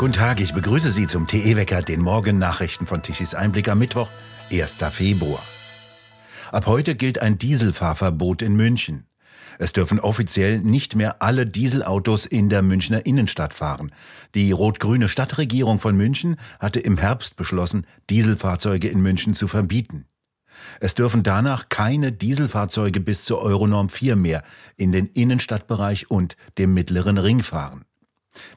Guten Tag, ich begrüße Sie zum TE-Wecker, den Morgen-Nachrichten von Tichys Einblick am Mittwoch, 1. Februar. Ab heute gilt ein Dieselfahrverbot in München. Es dürfen offiziell nicht mehr alle Dieselautos in der Münchner Innenstadt fahren. Die rot-grüne Stadtregierung von München hatte im Herbst beschlossen, Dieselfahrzeuge in München zu verbieten. Es dürfen danach keine Dieselfahrzeuge bis zur Euronorm 4 mehr in den Innenstadtbereich und dem mittleren Ring fahren.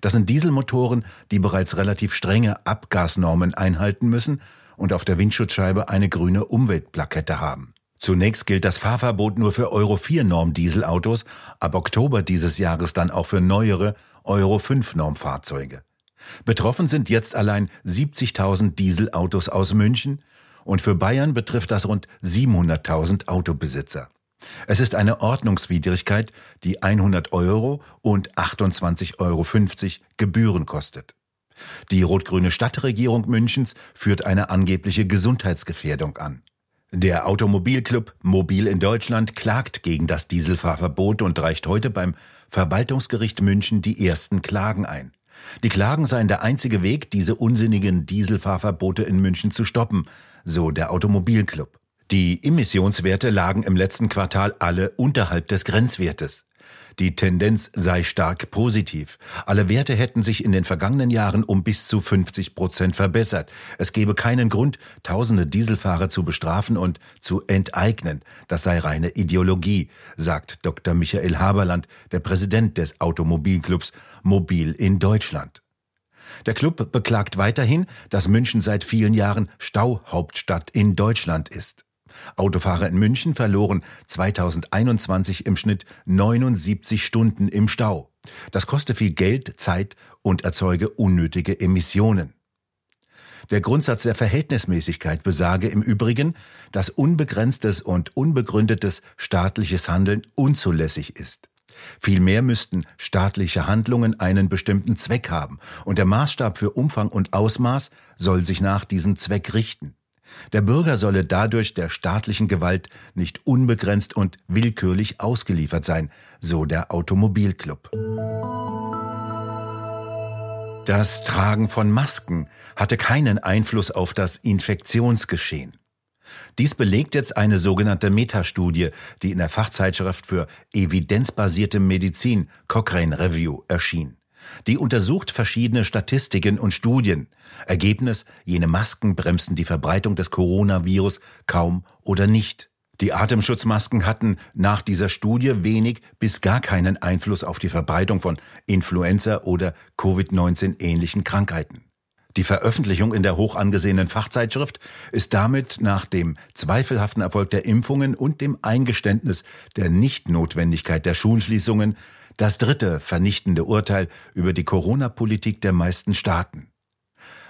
Das sind Dieselmotoren, die bereits relativ strenge Abgasnormen einhalten müssen und auf der Windschutzscheibe eine grüne Umweltplakette haben. Zunächst gilt das Fahrverbot nur für Euro 4 Norm Dieselautos, ab Oktober dieses Jahres dann auch für neuere Euro 5 Norm Fahrzeuge. Betroffen sind jetzt allein 70.000 Dieselautos aus München und für Bayern betrifft das rund 700.000 Autobesitzer. Es ist eine Ordnungswidrigkeit, die 100 Euro und 28,50 Euro Gebühren kostet. Die rot-grüne Stadtregierung Münchens führt eine angebliche Gesundheitsgefährdung an. Der Automobilclub Mobil in Deutschland klagt gegen das Dieselfahrverbot und reicht heute beim Verwaltungsgericht München die ersten Klagen ein. Die Klagen seien der einzige Weg, diese unsinnigen Dieselfahrverbote in München zu stoppen, so der Automobilclub. Die Emissionswerte lagen im letzten Quartal alle unterhalb des Grenzwertes. Die Tendenz sei stark positiv. Alle Werte hätten sich in den vergangenen Jahren um bis zu 50 Prozent verbessert. Es gebe keinen Grund, tausende Dieselfahrer zu bestrafen und zu enteignen. Das sei reine Ideologie, sagt Dr. Michael Haberland, der Präsident des Automobilclubs Mobil in Deutschland. Der Club beklagt weiterhin, dass München seit vielen Jahren Stauhauptstadt in Deutschland ist. Autofahrer in München verloren 2021 im Schnitt 79 Stunden im Stau. Das koste viel Geld, Zeit und erzeuge unnötige Emissionen. Der Grundsatz der Verhältnismäßigkeit besage im Übrigen, dass unbegrenztes und unbegründetes staatliches Handeln unzulässig ist. Vielmehr müssten staatliche Handlungen einen bestimmten Zweck haben, und der Maßstab für Umfang und Ausmaß soll sich nach diesem Zweck richten. Der Bürger solle dadurch der staatlichen Gewalt nicht unbegrenzt und willkürlich ausgeliefert sein, so der Automobilclub. Das Tragen von Masken hatte keinen Einfluss auf das Infektionsgeschehen. Dies belegt jetzt eine sogenannte Metastudie, die in der Fachzeitschrift für evidenzbasierte Medizin Cochrane Review erschien. Die untersucht verschiedene Statistiken und Studien. Ergebnis, jene Masken bremsen die Verbreitung des Coronavirus kaum oder nicht. Die Atemschutzmasken hatten nach dieser Studie wenig bis gar keinen Einfluss auf die Verbreitung von Influenza oder Covid-19 ähnlichen Krankheiten. Die Veröffentlichung in der hoch angesehenen Fachzeitschrift ist damit nach dem zweifelhaften Erfolg der Impfungen und dem Eingeständnis der Nichtnotwendigkeit der Schulschließungen das dritte vernichtende Urteil über die Corona-Politik der meisten Staaten.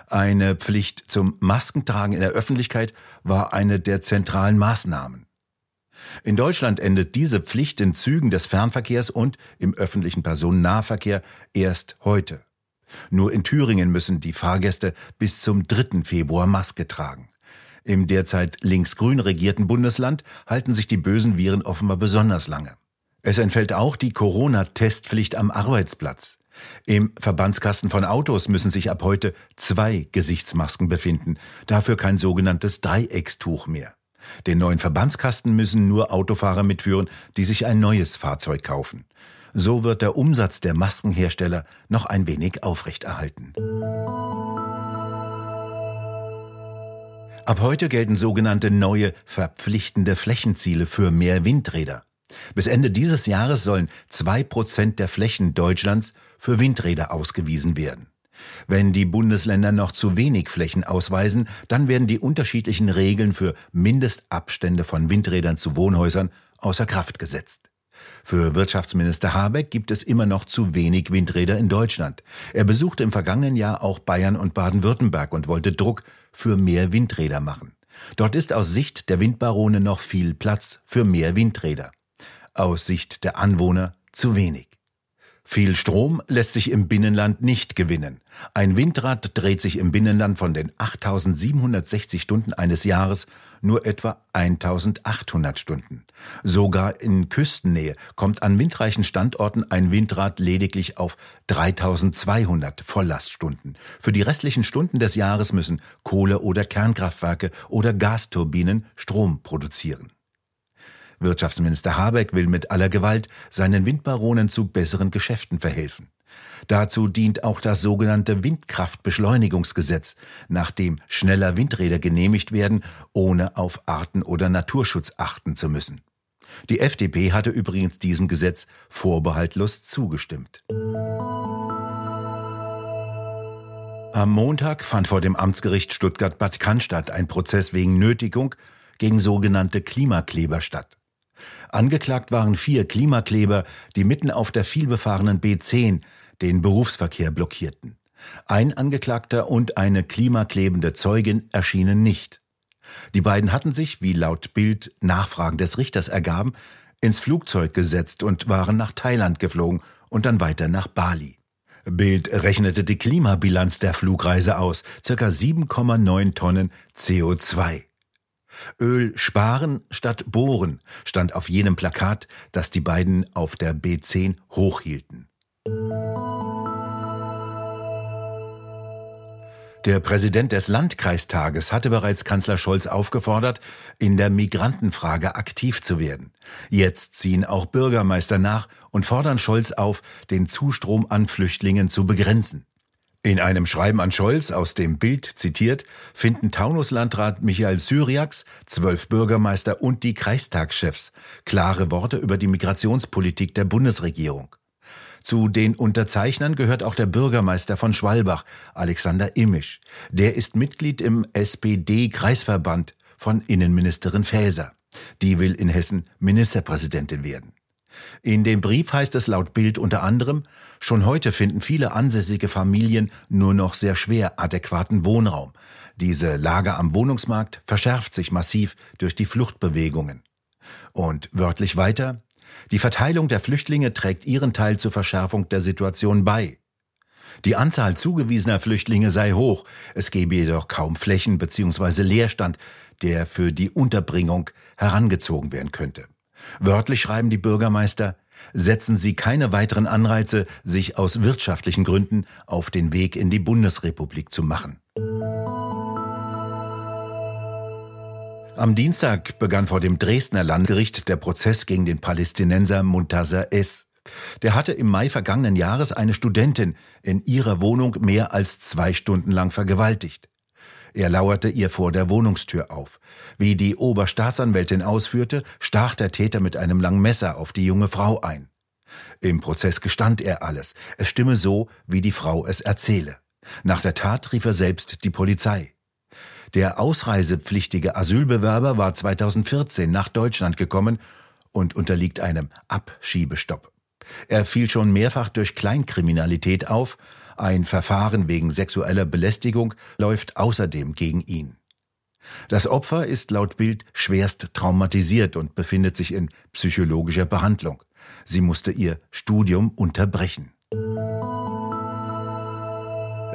Eine Pflicht zum Maskentragen in der Öffentlichkeit war eine der zentralen Maßnahmen. In Deutschland endet diese Pflicht in Zügen des Fernverkehrs und im öffentlichen Personennahverkehr erst heute. Nur in Thüringen müssen die Fahrgäste bis zum 3. Februar Maske tragen. Im derzeit linksgrün regierten Bundesland halten sich die bösen Viren offenbar besonders lange. Es entfällt auch die Corona-Testpflicht am Arbeitsplatz. Im Verbandskasten von Autos müssen sich ab heute zwei Gesichtsmasken befinden, dafür kein sogenanntes Dreieckstuch mehr. Den neuen Verbandskasten müssen nur Autofahrer mitführen, die sich ein neues Fahrzeug kaufen. So wird der Umsatz der Maskenhersteller noch ein wenig aufrechterhalten. Ab heute gelten sogenannte neue verpflichtende Flächenziele für mehr Windräder. Bis Ende dieses Jahres sollen zwei Prozent der Flächen Deutschlands für Windräder ausgewiesen werden. Wenn die Bundesländer noch zu wenig Flächen ausweisen, dann werden die unterschiedlichen Regeln für Mindestabstände von Windrädern zu Wohnhäusern außer Kraft gesetzt. Für Wirtschaftsminister Habeck gibt es immer noch zu wenig Windräder in Deutschland. Er besuchte im vergangenen Jahr auch Bayern und Baden-Württemberg und wollte Druck für mehr Windräder machen. Dort ist aus Sicht der Windbarone noch viel Platz für mehr Windräder aus Sicht der Anwohner zu wenig. Viel Strom lässt sich im Binnenland nicht gewinnen. Ein Windrad dreht sich im Binnenland von den 8760 Stunden eines Jahres nur etwa 1800 Stunden. Sogar in Küstennähe kommt an windreichen Standorten ein Windrad lediglich auf 3200 Volllaststunden. Für die restlichen Stunden des Jahres müssen Kohle- oder Kernkraftwerke oder Gasturbinen Strom produzieren. Wirtschaftsminister Habeck will mit aller Gewalt seinen Windbaronen zu besseren Geschäften verhelfen. Dazu dient auch das sogenannte Windkraftbeschleunigungsgesetz, nach dem schneller Windräder genehmigt werden, ohne auf Arten- oder Naturschutz achten zu müssen. Die FDP hatte übrigens diesem Gesetz vorbehaltlos zugestimmt. Am Montag fand vor dem Amtsgericht Stuttgart-Bad Cannstatt ein Prozess wegen Nötigung gegen sogenannte Klimakleber statt. Angeklagt waren vier Klimakleber, die mitten auf der vielbefahrenen B10 den Berufsverkehr blockierten. Ein Angeklagter und eine klimaklebende Zeugin erschienen nicht. Die beiden hatten sich, wie laut Bild Nachfragen des Richters ergaben, ins Flugzeug gesetzt und waren nach Thailand geflogen und dann weiter nach Bali. Bild rechnete die Klimabilanz der Flugreise aus, circa 7,9 Tonnen CO2. Öl sparen statt bohren stand auf jenem Plakat, das die beiden auf der B10 hochhielten. Der Präsident des Landkreistages hatte bereits Kanzler Scholz aufgefordert, in der Migrantenfrage aktiv zu werden. Jetzt ziehen auch Bürgermeister nach und fordern Scholz auf, den Zustrom an Flüchtlingen zu begrenzen. In einem Schreiben an Scholz, aus dem Bild zitiert, finden Taunuslandrat Michael Syriax, zwölf Bürgermeister und die Kreistagschefs klare Worte über die Migrationspolitik der Bundesregierung. Zu den Unterzeichnern gehört auch der Bürgermeister von Schwalbach, Alexander Immisch. Der ist Mitglied im SPD-Kreisverband von Innenministerin Faeser. Die will in Hessen Ministerpräsidentin werden. In dem Brief heißt es laut Bild unter anderem, schon heute finden viele ansässige Familien nur noch sehr schwer adäquaten Wohnraum. Diese Lage am Wohnungsmarkt verschärft sich massiv durch die Fluchtbewegungen. Und wörtlich weiter, die Verteilung der Flüchtlinge trägt ihren Teil zur Verschärfung der Situation bei. Die Anzahl zugewiesener Flüchtlinge sei hoch, es gebe jedoch kaum Flächen bzw. Leerstand, der für die Unterbringung herangezogen werden könnte. Wörtlich schreiben die Bürgermeister, setzen sie keine weiteren Anreize, sich aus wirtschaftlichen Gründen auf den Weg in die Bundesrepublik zu machen. Am Dienstag begann vor dem Dresdner Landgericht der Prozess gegen den Palästinenser Muntaser S. Der hatte im Mai vergangenen Jahres eine Studentin in ihrer Wohnung mehr als zwei Stunden lang vergewaltigt. Er lauerte ihr vor der Wohnungstür auf. Wie die Oberstaatsanwältin ausführte, stach der Täter mit einem langen Messer auf die junge Frau ein. Im Prozess gestand er alles. Es stimme so, wie die Frau es erzähle. Nach der Tat rief er selbst die Polizei. Der ausreisepflichtige Asylbewerber war 2014 nach Deutschland gekommen und unterliegt einem Abschiebestopp. Er fiel schon mehrfach durch Kleinkriminalität auf ein Verfahren wegen sexueller Belästigung läuft außerdem gegen ihn. Das Opfer ist laut Bild schwerst traumatisiert und befindet sich in psychologischer Behandlung. Sie musste ihr Studium unterbrechen.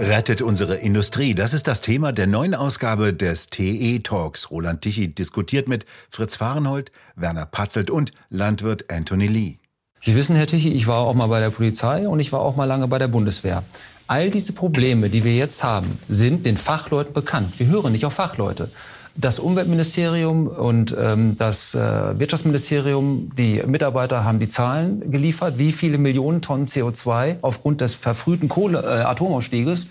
Rettet unsere Industrie. Das ist das Thema der neuen Ausgabe des TE Talks. Roland Tichy diskutiert mit Fritz Fahrenhold, Werner Patzelt und Landwirt Anthony Lee. Sie wissen, Herr Tichy, ich war auch mal bei der Polizei und ich war auch mal lange bei der Bundeswehr. All diese Probleme, die wir jetzt haben, sind den Fachleuten bekannt. Wir hören nicht auf Fachleute. Das Umweltministerium und ähm, das äh, Wirtschaftsministerium, die Mitarbeiter haben die Zahlen geliefert, wie viele Millionen Tonnen CO2 aufgrund des verfrühten Kohle, äh, Atomausstieges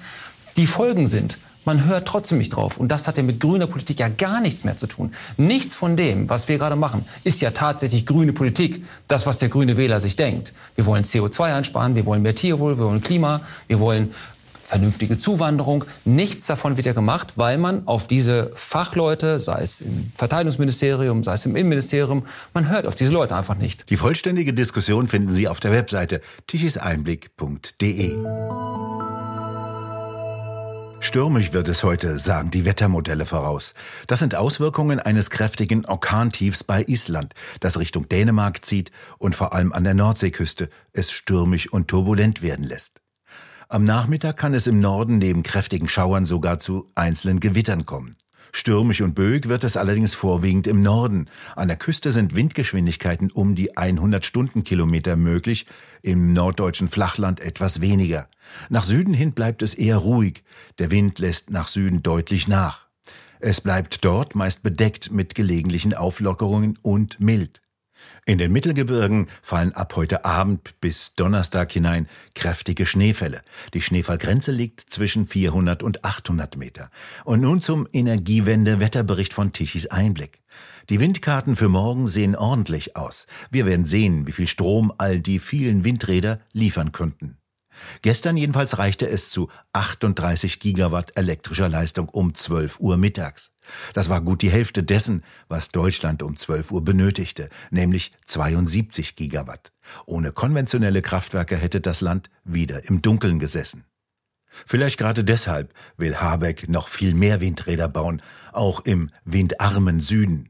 die Folgen sind. Man hört trotzdem nicht drauf. Und das hat ja mit grüner Politik ja gar nichts mehr zu tun. Nichts von dem, was wir gerade machen, ist ja tatsächlich grüne Politik. Das, was der grüne Wähler sich denkt. Wir wollen CO2 einsparen, wir wollen mehr Tierwohl, wir wollen Klima, wir wollen vernünftige Zuwanderung. Nichts davon wird ja gemacht, weil man auf diese Fachleute, sei es im Verteidigungsministerium, sei es im Innenministerium, man hört auf diese Leute einfach nicht. Die vollständige Diskussion finden Sie auf der Webseite tichiseinblick.de. Stürmisch wird es heute, sagen die Wettermodelle voraus. Das sind Auswirkungen eines kräftigen Orkantiefs bei Island, das Richtung Dänemark zieht und vor allem an der Nordseeküste es stürmisch und turbulent werden lässt. Am Nachmittag kann es im Norden neben kräftigen Schauern sogar zu einzelnen Gewittern kommen. Stürmisch und böig wird es allerdings vorwiegend im Norden. An der Küste sind Windgeschwindigkeiten um die 100 Stundenkilometer möglich, im norddeutschen Flachland etwas weniger. Nach Süden hin bleibt es eher ruhig. Der Wind lässt nach Süden deutlich nach. Es bleibt dort meist bedeckt mit gelegentlichen Auflockerungen und mild. In den Mittelgebirgen fallen ab heute Abend bis Donnerstag hinein kräftige Schneefälle. Die Schneefallgrenze liegt zwischen 400 und 800 Meter. Und nun zum Energiewende-Wetterbericht von Tichys Einblick. Die Windkarten für morgen sehen ordentlich aus. Wir werden sehen, wie viel Strom all die vielen Windräder liefern könnten. Gestern jedenfalls reichte es zu 38 Gigawatt elektrischer Leistung um 12 Uhr mittags. Das war gut die Hälfte dessen, was Deutschland um 12 Uhr benötigte, nämlich 72 Gigawatt. Ohne konventionelle Kraftwerke hätte das Land wieder im Dunkeln gesessen. Vielleicht gerade deshalb will Habeck noch viel mehr Windräder bauen, auch im windarmen Süden.